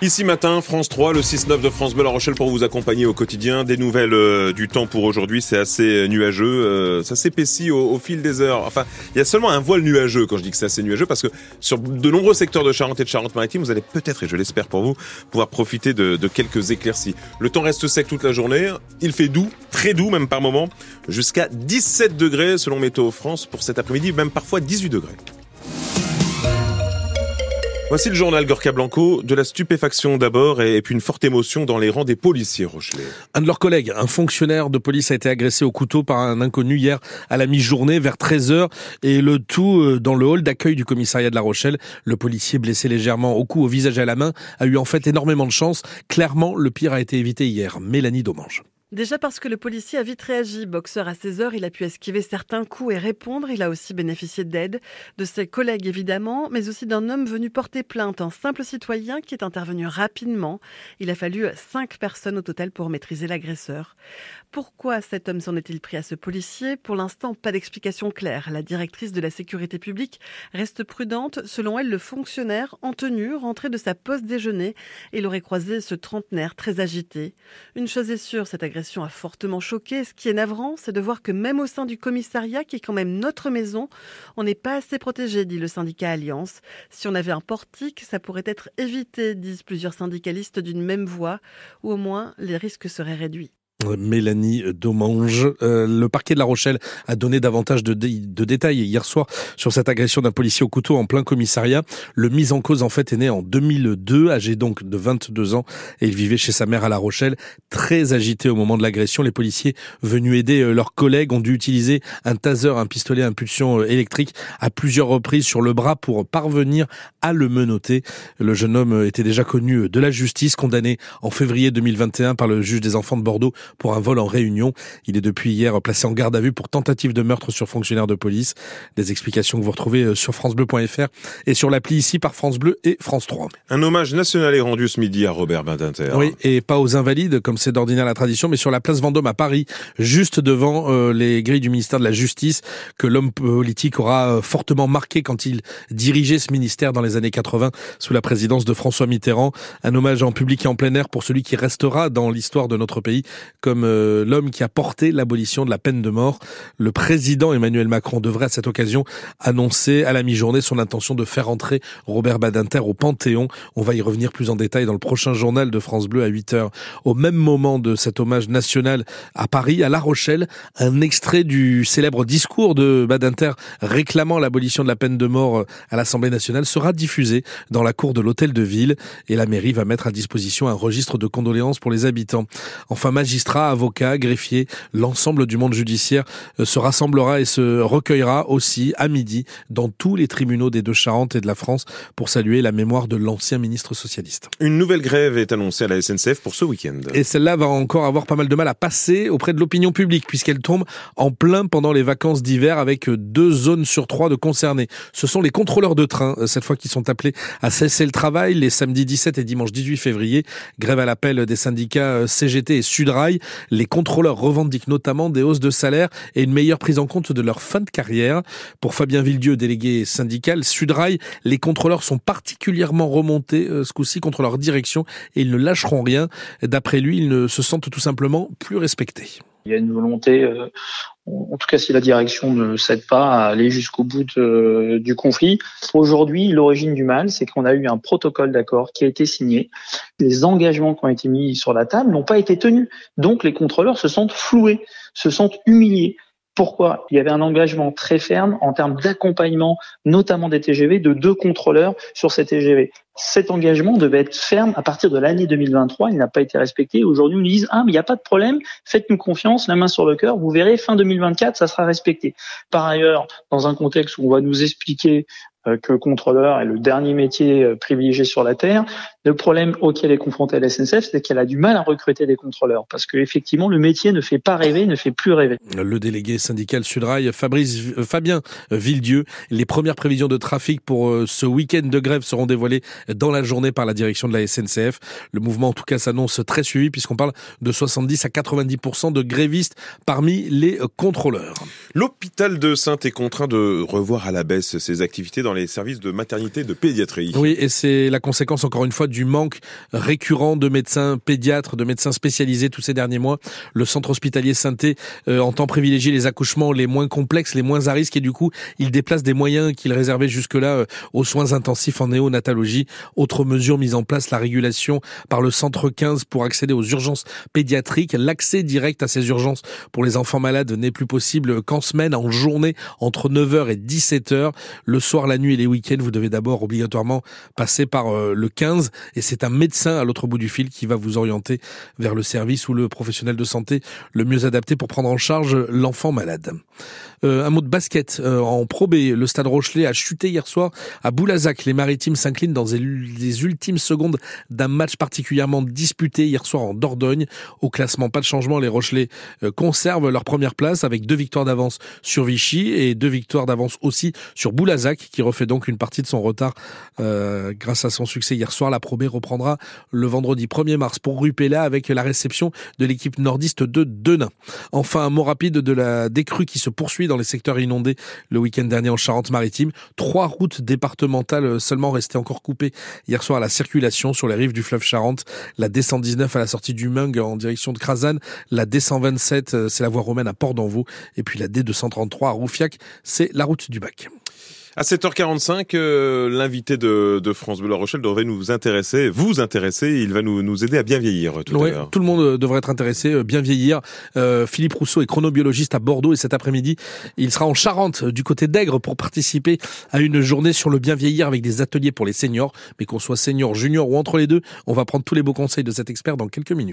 Ici matin, France 3, le 6-9 de France Bleu La Rochelle pour vous accompagner au quotidien. Des nouvelles euh, du temps pour aujourd'hui, c'est assez nuageux, euh, ça s'épaissit au, fil des heures. Enfin, il y a seulement un voile nuageux quand je dis que c'est assez nuageux parce que sur de nombreux secteurs de Charente et de Charente-Maritime, vous allez peut-être, et je l'espère pour vous, pouvoir profiter de, de quelques éclaircies. Le temps reste sec toute la journée, il fait doux, très doux même par moment, jusqu'à 17 degrés selon Météo France pour cet après-midi, même parfois 18 degrés. Voici le journal Gorka Blanco, de la stupéfaction d'abord et puis une forte émotion dans les rangs des policiers Rochelet. Un de leurs collègues, un fonctionnaire de police a été agressé au couteau par un inconnu hier à la mi-journée vers 13h et le tout euh, dans le hall d'accueil du commissariat de La Rochelle. Le policier blessé légèrement au cou, au visage et à la main a eu en fait énormément de chance. Clairement, le pire a été évité hier. Mélanie Domange. Déjà parce que le policier a vite réagi. Boxeur à 16 heures, il a pu esquiver certains coups et répondre. Il a aussi bénéficié d'aide de ses collègues évidemment, mais aussi d'un homme venu porter plainte, un simple citoyen qui est intervenu rapidement. Il a fallu cinq personnes au total pour maîtriser l'agresseur. Pourquoi cet homme s'en est-il pris à ce policier? Pour l'instant, pas d'explication claire. La directrice de la sécurité publique reste prudente. Selon elle, le fonctionnaire en tenue rentrait de sa pause déjeuner il aurait croisé ce trentenaire très agité. Une chose est sûre, cette a fortement choqué. Ce qui est navrant, c'est de voir que même au sein du commissariat, qui est quand même notre maison, on n'est pas assez protégé, dit le syndicat Alliance. Si on avait un portique, ça pourrait être évité, disent plusieurs syndicalistes d'une même voix, ou au moins les risques seraient réduits. Mélanie Domange. Euh, le parquet de La Rochelle a donné davantage de, détails hier soir sur cette agression d'un policier au couteau en plein commissariat. Le mis en cause en fait est né en 2002, âgé donc de 22 ans et il vivait chez sa mère à La Rochelle. Très agité au moment de l'agression, les policiers venus aider euh, leurs collègues ont dû utiliser un taser, un pistolet à impulsion euh, électrique à plusieurs reprises sur le bras pour parvenir à le menotter. Le jeune homme était déjà connu de la justice, condamné en février 2021 par le juge des enfants de Bordeaux pour un vol en réunion. Il est depuis hier placé en garde à vue pour tentative de meurtre sur fonctionnaire de police. Des explications que vous retrouvez euh, sur francebleu.fr et sur l'appli ici par France Bleu et France 3. Un hommage national est rendu ce midi à Robert Badinter. Oui, et pas aux invalides comme c'est d'ordinaire la tradition, mais sur la place Vendôme à Paris, juste devant euh, les grilles du ministère de la Justice que l'homme politique aura euh, fortement marqué quand il dirigeait ce ministère dans les années 80 sous la présidence de François Mitterrand. Un hommage en public et en plein air pour celui qui restera dans l'histoire de notre pays comme euh, l'homme qui a porté l'abolition de la peine de mort. Le président Emmanuel Macron devrait à cette occasion annoncer à la mi-journée son intention de faire entrer Robert Badinter au Panthéon. On va y revenir plus en détail dans le prochain journal de France Bleu à 8 heures. Au même moment de cet hommage national à Paris, à La Rochelle, un extrait du célèbre discours de Badinter réclamant l'abolition de la peine de mort à l'Assemblée nationale sera diffusé dans la cour de l'hôtel de ville et la mairie va mettre à disposition un registre de condoléances pour les habitants. Enfin, magistrat avocats, greffiers, l'ensemble du monde judiciaire euh, se rassemblera et se recueillera aussi à midi dans tous les tribunaux des deux Charentes et de la France pour saluer la mémoire de l'ancien ministre socialiste. Une nouvelle grève est annoncée à la SNCF pour ce week-end. Et celle-là va encore avoir pas mal de mal à passer auprès de l'opinion publique puisqu'elle tombe en plein pendant les vacances d'hiver avec deux zones sur trois de concernés. Ce sont les contrôleurs de train, euh, cette fois qui sont appelés à cesser le travail les samedis 17 et dimanche 18 février. Grève à l'appel des syndicats euh, CGT et Sudrail. Les contrôleurs revendiquent notamment des hausses de salaire et une meilleure prise en compte de leur fin de carrière. Pour Fabien Villedieu, délégué syndical, Sudrail, les contrôleurs sont particulièrement remontés euh, ce coup-ci contre leur direction et ils ne lâcheront rien. D'après lui, ils ne se sentent tout simplement plus respectés. Il y a une volonté, euh, en tout cas si la direction ne cède pas à aller jusqu'au bout du conflit. Aujourd'hui, l'origine du mal, c'est qu'on a eu un protocole d'accord qui a été signé. Les engagements qui ont été mis sur la table n'ont pas été tenus. Donc les contrôleurs se sentent floués, se sentent humiliés. Pourquoi Il y avait un engagement très ferme en termes d'accompagnement, notamment des TGV, de deux contrôleurs sur ces TGV. Cet engagement devait être ferme à partir de l'année 2023. Il n'a pas été respecté. Aujourd'hui, on nous dit ah mais il n'y a pas de problème, faites-nous confiance, la main sur le cœur. Vous verrez, fin 2024, ça sera respecté. Par ailleurs, dans un contexte où on va nous expliquer que contrôleur est le dernier métier euh, privilégié sur la terre. Le problème auquel est confrontée la SNCF, c'est qu'elle a du mal à recruter des contrôleurs parce que effectivement le métier ne fait pas rêver, ne fait plus rêver. Le délégué syndical Sudrail, Fabrice euh, Fabien Villedieu, les premières prévisions de trafic pour ce week-end de grève seront dévoilées dans la journée par la direction de la SNCF. Le mouvement en tout cas s'annonce très suivi puisqu'on parle de 70 à 90% de grévistes parmi les contrôleurs. L'hôpital de Sainte est contraint de revoir à la baisse ses activités dans les les services de maternité de pédiatrie. Oui, et c'est la conséquence encore une fois du manque récurrent de médecins pédiatres, de médecins spécialisés tous ces derniers mois. Le centre hospitalier Sainté euh, entend privilégier les accouchements les moins complexes, les moins à risque, et du coup, il déplace des moyens qu'il réservait jusque-là euh, aux soins intensifs en néonatologie. Autre mesure mise en place, la régulation par le centre 15 pour accéder aux urgences pédiatriques. L'accès direct à ces urgences pour les enfants malades n'est plus possible qu'en semaine, en journée, entre 9h et 17h. Le soir, la nuit et les week-ends, vous devez d'abord obligatoirement passer par euh, le 15 et c'est un médecin à l'autre bout du fil qui va vous orienter vers le service ou le professionnel de santé le mieux adapté pour prendre en charge l'enfant malade. Euh, un mot de basket euh, en Pro B. Le Stade Rochelet a chuté hier soir à Boulazac. Les Maritimes s'inclinent dans les ultimes secondes d'un match particulièrement disputé hier soir en Dordogne. Au classement, pas de changement. Les Rochelais euh, conservent leur première place avec deux victoires d'avance sur Vichy et deux victoires d'avance aussi sur Boulazac qui refait donc une partie de son retard grâce à son succès hier soir. La Pro B reprendra le vendredi 1er mars pour Rupella avec la réception de l'équipe nordiste de Denain. Enfin, un mot rapide de la décrue qui se poursuit dans les secteurs inondés le week-end dernier en Charente-Maritime. Trois routes départementales seulement restaient encore coupées hier soir à la circulation sur les rives du fleuve Charente. La D119 à la sortie du Mung en direction de Crasane. La D127, euh, c'est la voie romaine à Port d'Envaux. Et puis la D233 à Roufiac, c'est la route du Bac. À 7h45, euh, l'invité de, de, France Bleu La Rochelle devrait nous intéresser, vous intéresser. Il va nous, nous aider à bien vieillir tout à l'heure. Tout le monde euh, devrait être intéressé, euh, bien vieillir. Euh, Philippe Rousseau est chronobiologiste à Bordeaux et cet après-midi, il sera en Charente, du côté d'Aigre, pour participer à une journée sur le bien vieillir avec des ateliers pour les seniors. Mais qu'on soit senior, junior ou entre les deux, on va prendre tous les beaux conseils de cet expert dans quelques minutes.